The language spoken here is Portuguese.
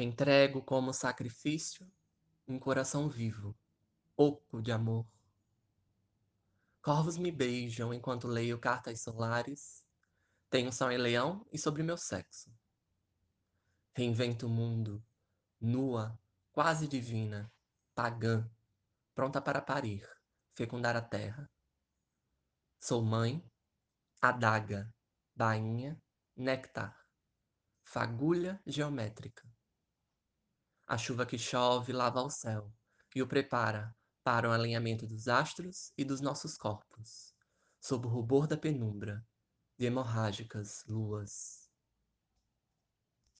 Entrego como sacrifício um coração vivo, oco de amor. Corvos me beijam enquanto leio cartas solares. Tenho sol em leão e sobre meu sexo. Reinvento o mundo, nua, quase divina, pagã, pronta para parir, fecundar a terra. Sou mãe, adaga, bainha, néctar, fagulha geométrica. A chuva que chove lava o céu e o prepara para o alinhamento dos astros e dos nossos corpos, sob o rubor da penumbra, de hemorrágicas luas.